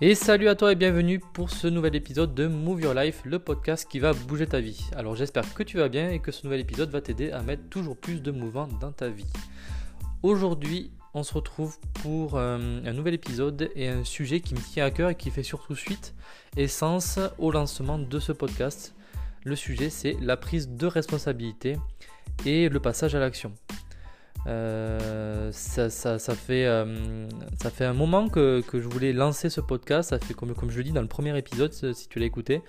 Et salut à toi et bienvenue pour ce nouvel épisode de Move Your Life, le podcast qui va bouger ta vie. Alors j'espère que tu vas bien et que ce nouvel épisode va t'aider à mettre toujours plus de mouvement dans ta vie. Aujourd'hui, on se retrouve pour euh, un nouvel épisode et un sujet qui me tient à cœur et qui fait surtout suite et sens au lancement de ce podcast. Le sujet c'est la prise de responsabilité et le passage à l'action. Euh, ça, fait, euh, ça fait un moment que, je voulais lancer ce podcast. Ça fait comme, je le dis dans le premier épisode, si tu l'as écouté.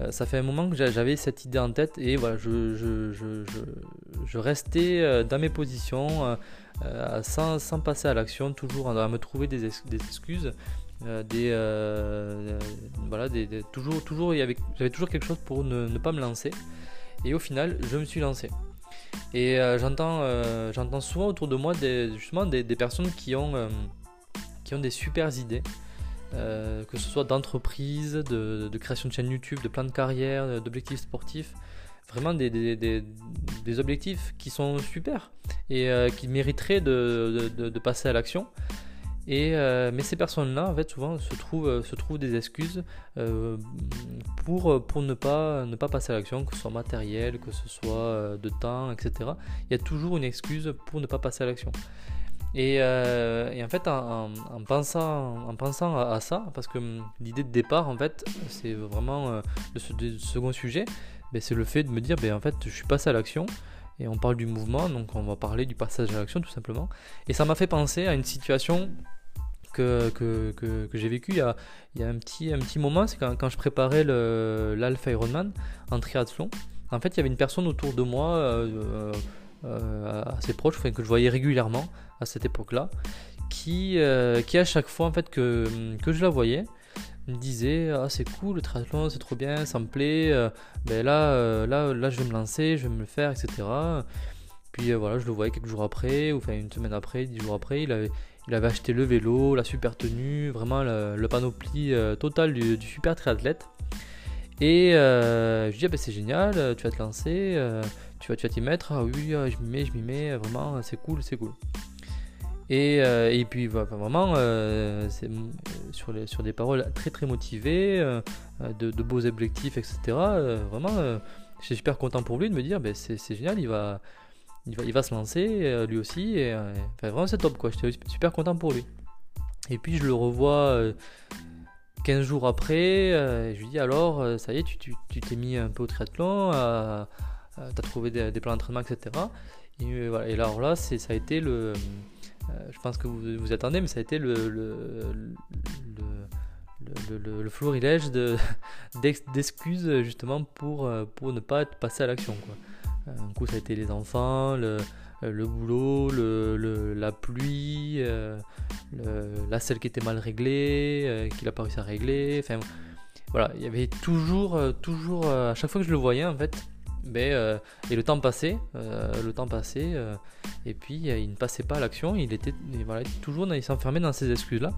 Euh, ça fait un moment que j'avais cette idée en tête et voilà, je, restais dans mes positions sans, passer à l'action, toujours à me trouver des, excuses. des, voilà, toujours, toujours, j'avais toujours quelque chose pour ne pas me lancer. Et au final, je me suis lancé. Et euh, j'entends, euh, j'entends souvent autour de moi des, justement des, personnes qui ont, euh, qui ont des super idées, que ce soit d'entreprise, de, création de chaîne YouTube, de plan de carrière, d'objectifs sportifs. Vraiment des, objectifs qui sont super et qui mériteraient de passer à l'action. Euh, mais ces personnes-là, en fait, souvent se trouvent, euh, des excuses euh, pour, ne, pas, passer à l'action, que ce soit matériel, que ce soit de temps, etc. Il y a toujours une excuse pour ne pas passer à l'action. Et, en fait, en, pensant, en pensant à, ça, parce que hum, l'idée de départ, en fait, c'est vraiment le, second sujet, ben, c'est le fait de me dire, ben, en fait, je suis passé à l'action et on parle du mouvement, donc on va parler du passage à l'action tout simplement. Et ça m'a fait penser à une situation que, que, j'ai vécu. Il y a, il y a, un, petit, un petit moment, c'est quand, quand, je préparais l'Alpha Ironman en triathlon. En fait, il y avait une personne autour de moi, euh, euh, assez proche, enfin, que je voyais régulièrement à cette époque-là, qui, euh, qui à chaque fois en fait, que, que je la voyais, me disait ah c'est cool le triathlon c'est trop bien ça me plaît. Ben là là là je vais me lancer je vais me le faire etc puis voilà je le voyais quelques jours après ou enfin une semaine après dix jours après il avait il avait acheté le vélo, la super tenue, vraiment le, panoplie euh, total du, super triathlète. Et euh, je lui dis, ah, ben, c'est génial, tu vas te lancer, euh, tu vas t'y mettre. Ah oui, je m'y mets, je m'y mets, vraiment, c'est cool, c'est cool. Et, puis vraiment, sur, sur des paroles très très motivées, de, beaux objectifs, etc. vraiment, je suis super content pour lui de me dire, ben, c'est génial, il va, il va, se lancer euh, lui aussi. Et, euh, vraiment, c'est top quoi. J'étais super content pour lui. Et puis je le revois 15 euh, jours après. je lui dis alors, ça y est, tu t'es mis un peu au triathlon, as trouvé des, plans d'entraînement, etc. Et, et alors là, ça a été le. je pense que vous vous attendez, mais ça a été le, le, le, le, florilège d'excuses justement pour, pour ne pas passer à l'action. Quoi. Un coup, ça a été les enfants, le, le boulot, la pluie, euh, la selle qui était mal réglée, euh, qu'il n'a pas réussi à régler. Enfin, voilà, il y avait toujours, euh, toujours, à chaque fois que je le voyais, en fait, ben, et le temps passait, le temps passait, et puis il ne passait pas à l'action, il était voilà, toujours, il s'enfermait dans ces excuses-là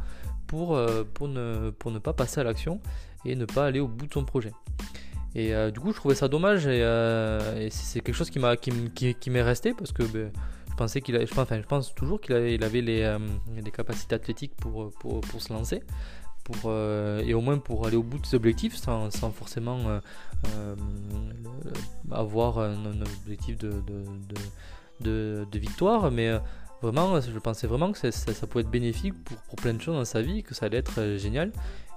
pour, pour, ne, pour ne pas passer à l'action et ne pas aller au bout de son projet. Et euh, du coup, je trouvais ça dommage et, euh, c'est quelque chose qui m'a qui, qui, m'est resté parce que ben, je pensais qu'il je enfin, je pense toujours qu'il avait, il avait les, euh, les, capacités athlétiques pour, pour, pour se lancer. Pour, et au moins pour aller au bout de ses objectifs sans, sans forcément avoir un, objectif de, de, de, de, victoire. Mais vraiment, je pensais vraiment que ça, ça, pouvait être bénéfique pour, pour, plein de choses dans sa vie, que ça allait être génial.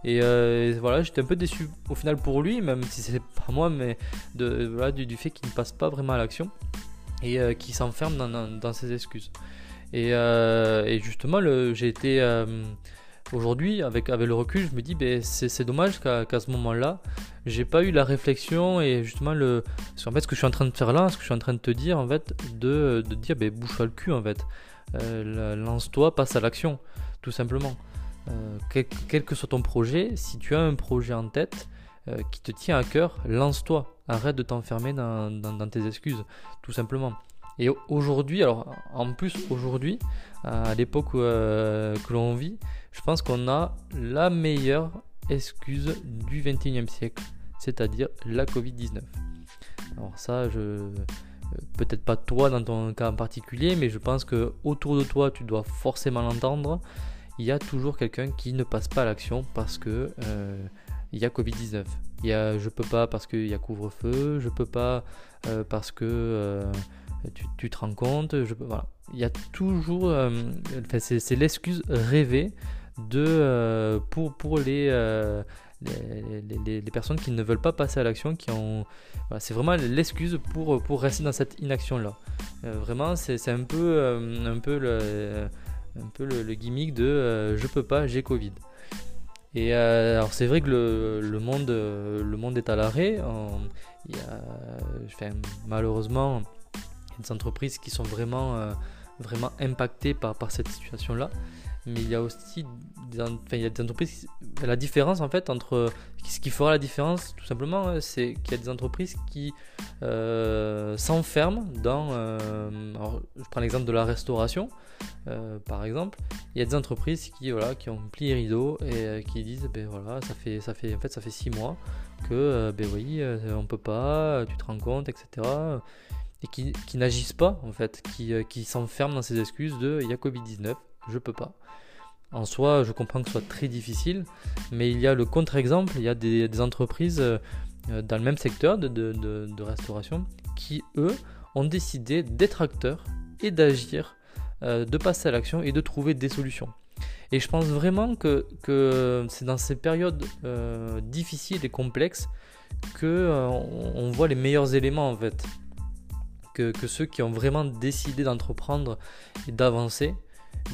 Euh, et voilà, j'étais un peu déçu au final pour lui, même si c'est pas moi, mais de, voilà, du, fait qu'il ne passe pas vraiment à l'action et euh, qu'il s'enferme dans, ses excuses. Et, euh, justement, j'ai été aujourd'hui, avec, avec le recul, je me dis, ben, c'est dommage qu'à ce moment-là, j'ai pas eu la réflexion et justement le. en fait, ce que je suis en train de faire là, ce que je suis en train de te dire, en fait, de, de dire, ben, bouge-toi le cul, en fait. Lance-toi, passe à l'action, tout simplement. Euh, quel, que soit ton projet, si tu as un projet en tête euh, qui te tient à cœur, lance-toi. Arrête de t'enfermer dans, tes excuses, tout simplement. Et aujourd'hui, alors en plus aujourd'hui, à l'époque euh, que l'on vit, je pense qu'on a la meilleure excuse du 21e siècle, c'est-à-dire la Covid-19. Alors ça, peut-être pas toi dans ton cas en particulier, mais je pense que autour de toi, tu dois forcément l'entendre il y a toujours quelqu'un qui ne passe pas à l'action parce que il y a Covid-19. Il y a je peux pas parce qu'il y a couvre-feu, je peux pas parce que tu, te rends compte, je, voilà. Il y a toujours, c'est l'excuse rêvée de, pour, pour les, les, personnes qui ne veulent pas passer à l'action, qui ont, c'est vraiment l'excuse pour, pour rester dans cette inaction là. Euh, vraiment, c'est un peu, euh, un peu le, un peu le, gimmick de euh, je peux pas, j'ai Covid. Et alors c'est vrai que le, le, monde, est à l'arrêt. Il malheureusement, il y a des entreprises qui sont vraiment, vraiment impactées par, par cette situation-là mais il y a aussi des, enfin, il y a des entreprises. La différence en fait entre ce qui fera la différence, tout simplement, hein, c'est qu'il y a des entreprises qui euh, s'enferment dans. Euh, je prends l'exemple de la restauration, euh, par exemple. Il y a des entreprises qui voilà qui ont plié rideau et qui disent ben voilà ça fait ça fait en fait ça fait six mois que ben oui on peut pas, tu te rends compte, etc et qui, qui n'agissent pas en fait, qui, qui s'enferment dans ces excuses de il y a Covid-19, je peux pas. En soi, je comprends que ce soit très difficile, mais il y a le contre-exemple, il y a des, entreprises euh, dans le même secteur de, restauration qui, eux, ont décidé d'être acteurs et d'agir, euh, de passer à l'action et de trouver des solutions. Et je pense vraiment que, c'est dans ces périodes euh, difficiles et complexes que voit les meilleurs éléments en fait. Que ceux qui ont vraiment décidé d'entreprendre et d'avancer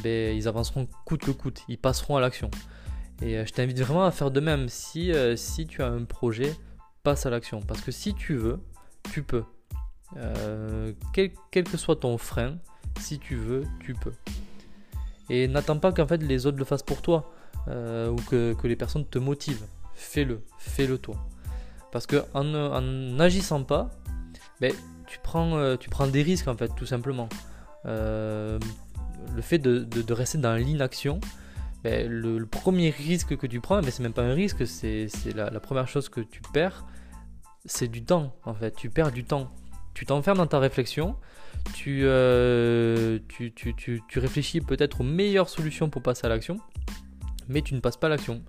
ben, ils avanceront coûte que coûte, ils passeront à l'action. Et euh, je t'invite vraiment à faire de même. Si, euh, si tu as un projet, passe à l'action. Parce que si tu veux, tu peux. Euh, quel, que soit ton frein, si tu veux, tu peux. Et n'attends pas qu'en fait les autres le fassent pour toi ou que, les personnes te motivent. Fais-le, fais-le toi. Parce que en n'agissant pas, ben, tu, prends, tu prends des risques en fait, tout simplement le fait de, rester dans l'inaction, ben, le, premier risque que tu prends, mais c'est même pas un risque, c'est la, première chose que tu perds, c'est du temps en fait. Tu perds du temps. Tu t'enfermes dans ta réflexion, tu, euh, tu, réfléchis peut-être aux meilleures solutions pour passer à l'action, mais tu ne passes pas à l'action.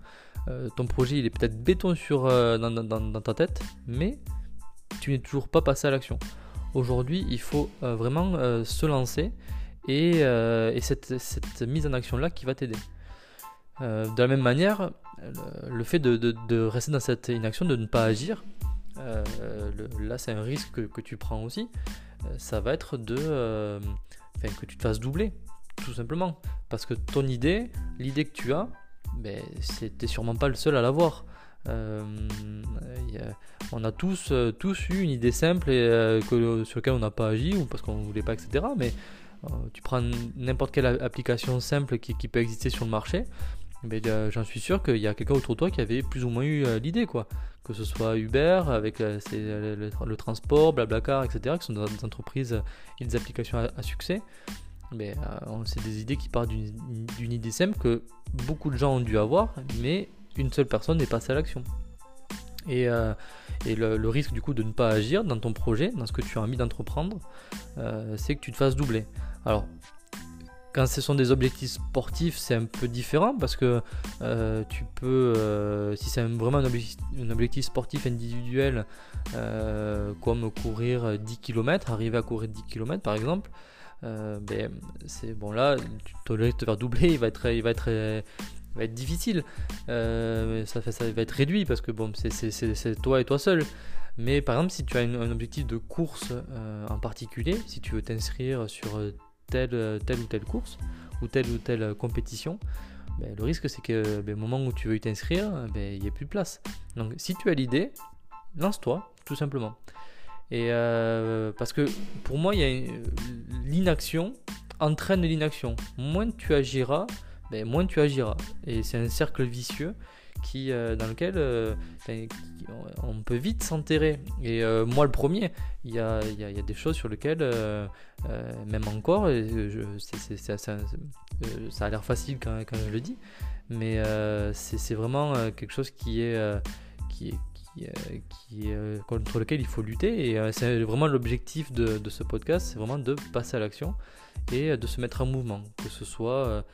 Euh, ton projet il est peut-être béton sur, euh, dans, ta tête, mais tu n'es toujours pas passé à l'action. Aujourd'hui, il faut vraiment se lancer et, euh, cette, mise en action-là qui va t'aider. Euh, de la même manière, le, fait de, rester dans cette inaction, de ne pas agir, euh, là c'est un risque que, tu prends aussi, ça va être de que tu te fasses doubler, tout simplement. Parce que ton idée, l'idée que tu as, ben, c'était sûrement pas le seul à l'avoir. on a tous, tous eu une idée simple et, sur laquelle on n'a pas agi ou parce qu'on ne voulait pas, etc. Mais euh, tu prends n'importe quelle application simple qui, peut exister sur le marché, mais euh, j'en suis sûr qu'il y a quelqu'un autour de toi qui avait plus ou moins eu euh, l'idée, quoi. Que ce soit Uber avec le, transport, Blablacar, etc., qui sont des entreprises et des applications à, succès. Mais c'est des idées qui partent d'une idée simple que beaucoup de gens ont dû avoir, mais une seule personne n'est passée à l'action. Et, le, risque du coup de ne pas agir dans ton projet, dans ce que tu as envie d'entreprendre, c'est que tu te fasses doubler. Alors, quand ce sont des objectifs sportifs, c'est un peu différent parce que euh, tu peux, euh, si c'est vraiment un objectif, sportif individuel, euh, comme courir 10 km, arriver à courir 10 km par exemple, ben, c'est bon là, tu de te faire doubler, il va être, il va être, va être difficile. ça, fait, ça va être réduit parce que bon, c'est toi et toi seul. Mais par exemple, si tu as un objectif de course en particulier, si tu veux t'inscrire sur telle, telle ou telle course ou telle ou telle compétition, ben, le risque c'est que ben, au moment où tu veux t'inscrire, ben, il n'y a plus de place. Donc si tu as l'idée, lance-toi, tout simplement. Et euh, parce que pour moi, l'inaction entraîne l'inaction. Moins tu agiras, moins tu agiras. Et c'est un cercle vicieux qui, euh, dans lequel euh, on peut vite s'enterrer. Et euh, moi, le premier, il y a, y, y a, des choses sur lesquelles, même encore, ça a l'air facile quand, quand, je le dis, mais c'est vraiment quelque chose qui est, qui, est contre lequel il faut lutter. Et c'est vraiment l'objectif de, de, ce podcast, c'est vraiment de passer à l'action et de se mettre en mouvement, que ce soit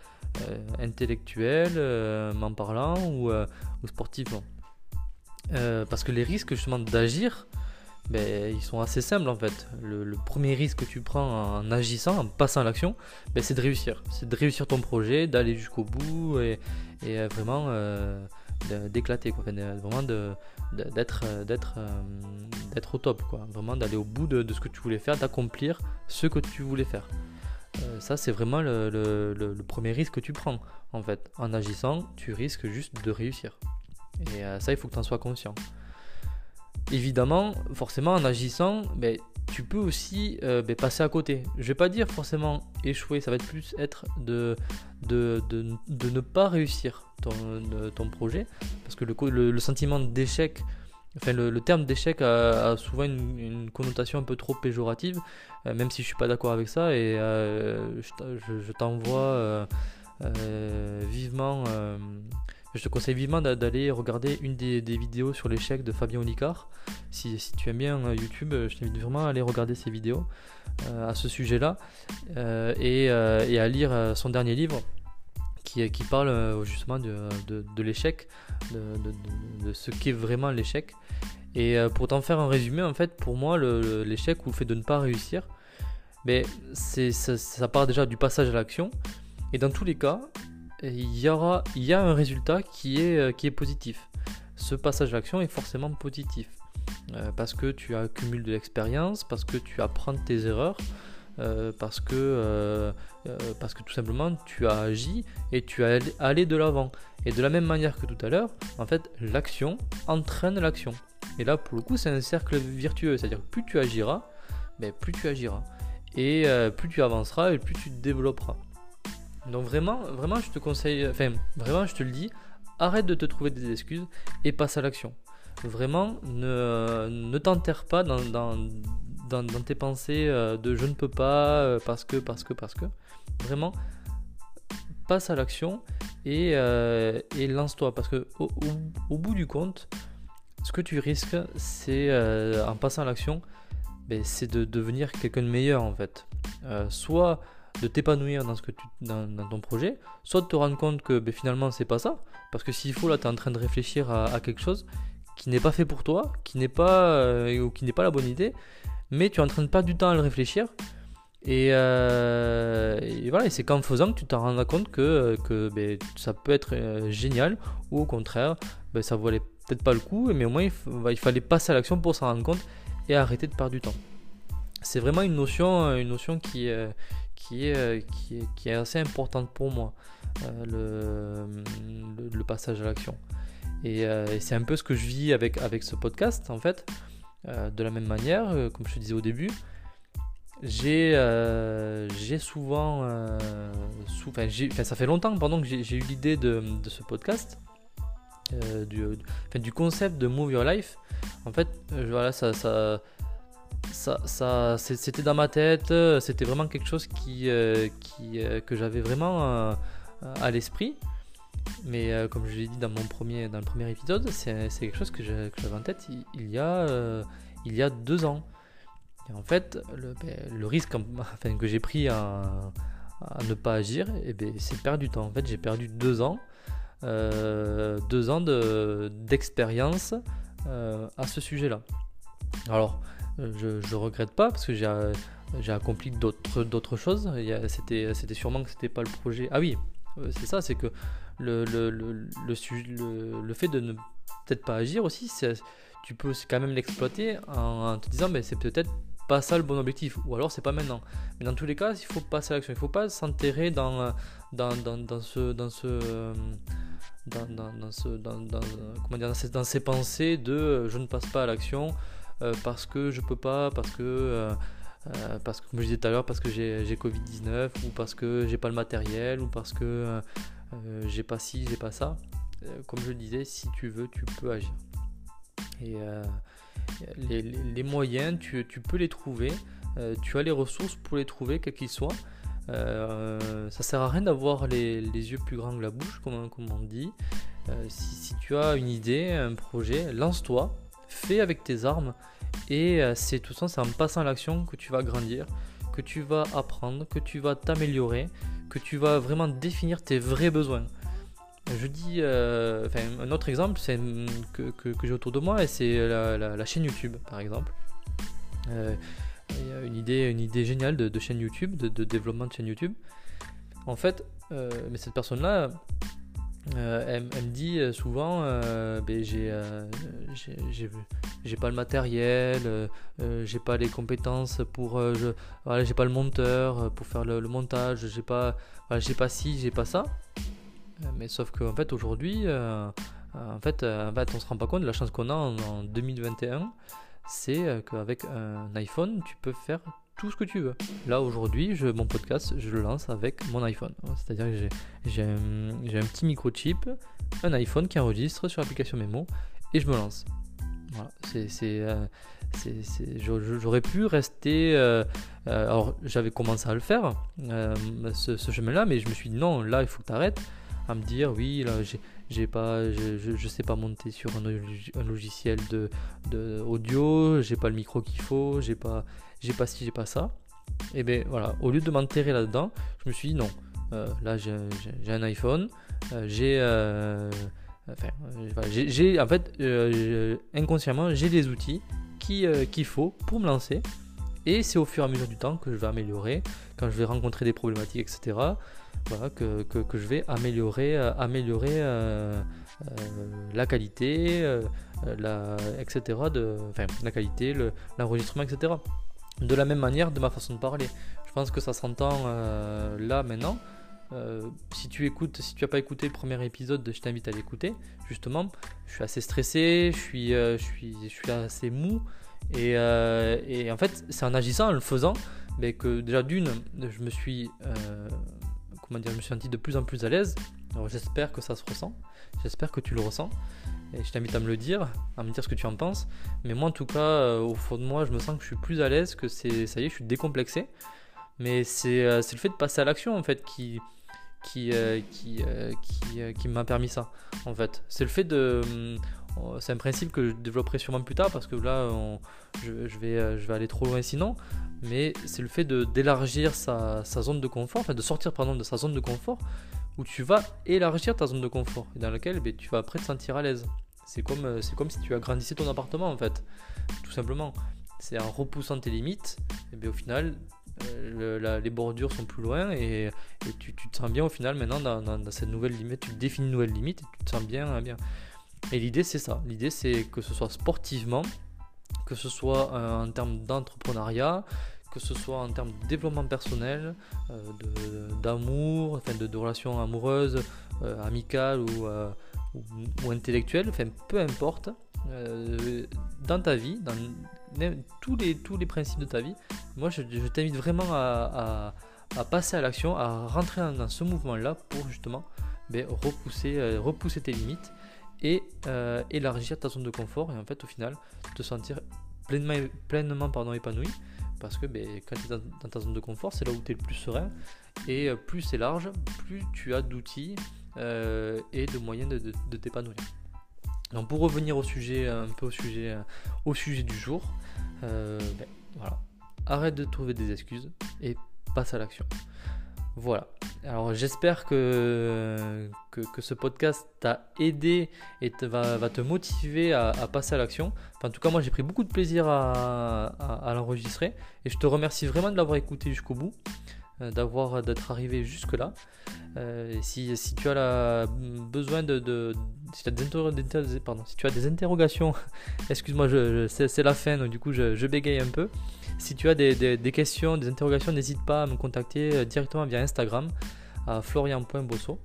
intellectuel, m'en parlant ou, ou sportivement. parce que les risques justement d'agir, ben, ils sont assez simples en fait. Le, premier risque que tu prends en agissant, en passant à l'action, ben, c'est de réussir. C'est de réussir ton projet, d'aller jusqu'au bout et, vraiment d'éclater, quoi. vraiment d'être d'être d'être au top, quoi. Vraiment d'aller au bout de, ce que tu voulais faire, d'accomplir ce que tu voulais faire. Euh, ça, c'est vraiment le, premier risque que tu prends, en fait. En agissant, tu risques juste de réussir. Et euh, ça, il faut que tu en sois conscient. Évidemment, forcément, en agissant, ben, tu peux aussi euh, ben, passer à côté. Je vais pas dire forcément échouer, ça va être plus être de, de, de, ne pas réussir ton, ton, projet. Parce que le, le, sentiment d'échec, enfin le, terme d'échec a, souvent une, connotation un peu trop péjorative, euh, même si je suis pas d'accord avec ça. Et euh, je t'envoie vivement je te conseille vivement d'aller regarder une des, vidéos sur l'échec de Fabien Olicard. Si, tu aimes bien euh, YouTube, euh, je t'invite vraiment à aller regarder ses vidéos euh, à ce sujet-là et, à lire son dernier livre qui, parle justement de, l'échec, de, ce qu'est vraiment l'échec. Et pour t'en faire un résumé, en fait, pour moi, l'échec ou le fait de ne pas réussir, mais ça, ça part déjà du passage à l'action. Et dans tous les cas, il y, aura, a un résultat qui est, euh, positif. Ce passage à l'action est forcément positif. Euh, parce que tu accumules de l'expérience, parce que tu apprends tes erreurs, euh, parce, que, tout simplement tu as agi et tu as allé de l'avant. Et de la même manière que tout à l'heure, en fait, l'action entraîne l'action. Et là, pour le coup, c'est un cercle virtueux. C'est-à-dire plus tu agiras, ben, plus tu agiras. Et plus tu avanceras et plus tu te développeras. Donc vraiment, vraiment, je te conseille, enfin, vraiment, je te le dis, arrête de te trouver des excuses et passe à l'action. Vraiment, ne, ne t'enterre pas dans, dans, tes pensées euh, de je ne peux pas, euh, parce que, parce que, parce que. Vraiment, passe à l'action et, euh, et lance-toi. Parce que au, au, bout du compte, ce que tu risques, c'est en passant à l'action, ben, c'est de devenir quelqu'un de meilleur en fait. soit de t'épanouir dans, ce que tu, dans, ton projet, soit de te rendre compte que ben, finalement c'est pas ça, parce que s'il faut là tu es en train de réfléchir à, quelque chose qui n'est pas fait pour toi, qui n'est pas euh, ou qui n'est pas la bonne idée, mais tu es en train de perdre du temps à le réfléchir. Et, euh, voilà, et c'est qu'en faisant que tu t'en rends compte que, que ben, ça peut être euh, génial, ou au contraire, ben, ça valait peut-être pas le coup, mais au moins il, il fallait passer à l'action pour s'en rendre compte et arrêter de perdre du temps. C'est vraiment une notion, une notion qui, qui est, euh, qui est, qui est assez importante pour moi, euh, le, le, passage à l'action. Euh, et, c'est un peu ce que je vis avec, avec ce podcast, en fait. de la même manière, comme je te disais au début, j'ai j'ai souvent. Sou, ça fait longtemps pardon, que j'ai eu l'idée de, de, ce podcast. du, du concept de Move Your Life. En fait, voilà, ça, ça, ça c'était dans ma tête, c'était vraiment quelque chose qui, euh, qui euh, que j'avais vraiment euh, à l'esprit. Mais comme je l'ai dit dans, mon premier, dans le premier épisode, c'est quelque chose que j'avais en tête il, y a, il y a deux ans. Et en fait, le, ben, risque que j'ai pris à, ne pas agir, et eh ben, c'est perdre du temps. En fait, j'ai perdu deux ans, deux ans d'expérience à ce sujet-là. Alors, je, je regrette pas parce que j'ai accompli d'autres choses. C'était sûrement que c'était pas le projet. Ah oui, euh, c'est ça, c'est que le, fait de ne peut-être pas agir aussi, tu peux quand même l'exploiter en, te disant mais c'est peut-être pas ça le bon objectif ou alors c'est pas maintenant. Mais dans tous les cas, il faut passer à l'action. Il faut pas s'enterrer dans ces pensées de euh, je ne passe pas à l'action, euh, parce que je peux pas, parce que, euh, euh, parce que comme je disais tout à l'heure, parce que j'ai Covid-19 ou parce que j'ai pas le matériel ou parce que j'ai pas ci, j'ai pas ça. comme je le disais, si tu veux, tu peux agir. Et les, moyens, tu, peux les trouver. tu as les ressources pour les trouver, quels qu'ils soient. Euh, ça sert à rien d'avoir les, yeux plus grands que la bouche, comme, on dit. si, tu as une idée, un projet, lance-toi fais avec tes armes et euh, c'est tout ça, c'est en passant à l'action que tu vas grandir, que tu vas apprendre, que tu vas t'améliorer, que tu vas vraiment définir tes vrais besoins. Je dis, euh, un autre exemple c'est que, j'ai autour de moi, et c'est la, chaîne YouTube, par exemple. Euh, il y a une idée, une idée géniale de, chaîne YouTube, de, développement de chaîne YouTube. En fait, mais cette personne-là, elle, me dit souvent, ben, j'ai, j'ai, pas le matériel, j'ai pas les compétences pour, j'ai pas le monteur pour faire le, montage, j'ai pas, j'ai pas ci, j'ai pas ça. Euh, mais sauf qu'en fait aujourd'hui, euh, en, fait, euh, en fait, on se rend pas compte de la chance qu'on a en, 2021, c'est qu'avec un iPhone, tu peux faire tout ce que tu veux. Là aujourd'hui, mon podcast, je le lance avec mon iPhone. C'est-à-dire que j'ai un, petit microchip, un iPhone qui enregistre sur l'application Memo et je me lance. Voilà, c'est, j'aurais pu rester. alors j'avais commencé à le faire, ce, ce chemin-là, mais je me suis dit non, là il faut que tu arrêtes à me dire oui là j'ai pas je, je, sais pas monter sur un, logiciel de, de audio j'ai pas le micro qu'il faut j'ai pas j'ai pas ci j'ai pas ça. Et ben voilà. Au lieu de m'enterrer là dedans je me suis dit non. Euh, là j'ai un iPhone euh, j'ai euh, enfin j'ai en fait inconsciemment j'ai des outils qu'il faut pour me lancer. Et c'est au fur et à mesure du temps que je vais améliorer, quand je vais rencontrer des problématiques, etc. Que, je vais améliorer, euh, euh, euh, la qualité, etc. De, la qualité, l'enregistrement, etc. De la même manière, de ma façon de parler. Je pense que ça s'entend là maintenant. si tu écoutes, si tu n'as pas écouté le premier épisode, je t'invite à l'écouter. Justement, je suis assez stressé, je suis, assez mou. Euh, et, en fait, c'est en agissant, en le faisant, mais que déjà d'une, je me suis, comment dire, je me suis senti de plus en plus à l'aise. Alors j'espère que ça se ressent, j'espère que tu le ressens. Et je t'invite à me le dire, à me dire ce que tu en penses. Mais moi, en tout cas, euh, au fond de moi, je me sens que je suis plus à l'aise, que c'est, ça y est, je suis décomplexé. Mais c'est, le fait de passer à l'action, en fait, qui, qui, qui, qui, qui m'a permis ça. En fait, c'est le fait de euh, c'est un principe que je développerai sûrement plus tard parce que là, je, vais, euh, je vais aller trop loin sinon. Mais c'est le fait d'élargir sa, zone de confort, enfin de sortir pardon, de sa zone de confort, où tu vas élargir ta zone de confort et dans laquelle ben, tu vas après te sentir à l'aise. C'est comme, euh, comme si tu agrandissais ton appartement en fait, tout simplement. C'est en repoussant tes limites, et bien au final, les bordures sont plus loin et, tu, te sens bien au final maintenant dans, dans, cette nouvelle limite, tu définis une nouvelle limite et tu te sens bien. bien. Et l'idée, c'est ça. L'idée, c'est que ce soit sportivement, que ce soit euh, en termes d'entrepreneuriat, que ce soit en termes de développement personnel, euh, d'amour, enfin de, relations amoureuses, euh, amicales ou, intellectuelles, enfin peu importe, dans ta vie, dans tous les, tous les principes de ta vie, moi je, t'invite vraiment à, passer à l'action, à rentrer dans, ce mouvement-là pour justement ben, repousser, repousser tes limites et euh, élargir ta zone de confort et en fait au final te sentir pleinement, pleinement pardon, épanoui. Parce que ben, quand tu es dans, ta zone de confort c'est là où tu es le plus serein. Et euh, plus c'est large plus tu as d'outils euh, et de moyens de, t'épanouir. Donc pour revenir au sujet un peu au sujet au sujet du jour ben, voilà. Arrête de trouver des excuses et passe à l'action voilà. Alors j'espère que, ce podcast t'a aidé et va, te motiver à, passer à l'action. en tout cas, moi j'ai pris beaucoup de plaisir à, l'enregistrer et je te remercie vraiment de l'avoir écouté jusqu'au bout, euh, d'être arrivé jusque là. Euh, si, tu as besoin de, si, as des interrogations, excuse-moi, c'est la fin, donc du coup je bégaye un peu. Si tu as des, questions, des interrogations, n'hésite pas à me contacter euh, directement via Instagram à florian.bosso.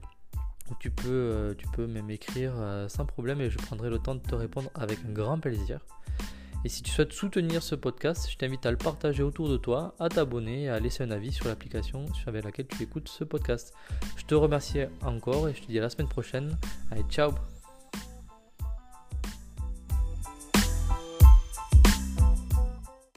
Tu peux, euh, tu peux même écrire euh, sans problème et je prendrai le temps de te répondre avec un grand plaisir. Et si tu souhaites soutenir ce podcast, je t'invite à le partager autour de toi, à t'abonner et à laisser un avis sur l'application avec laquelle tu écoutes ce podcast. Je te remercie encore et je te dis à la semaine prochaine. Allez, ciao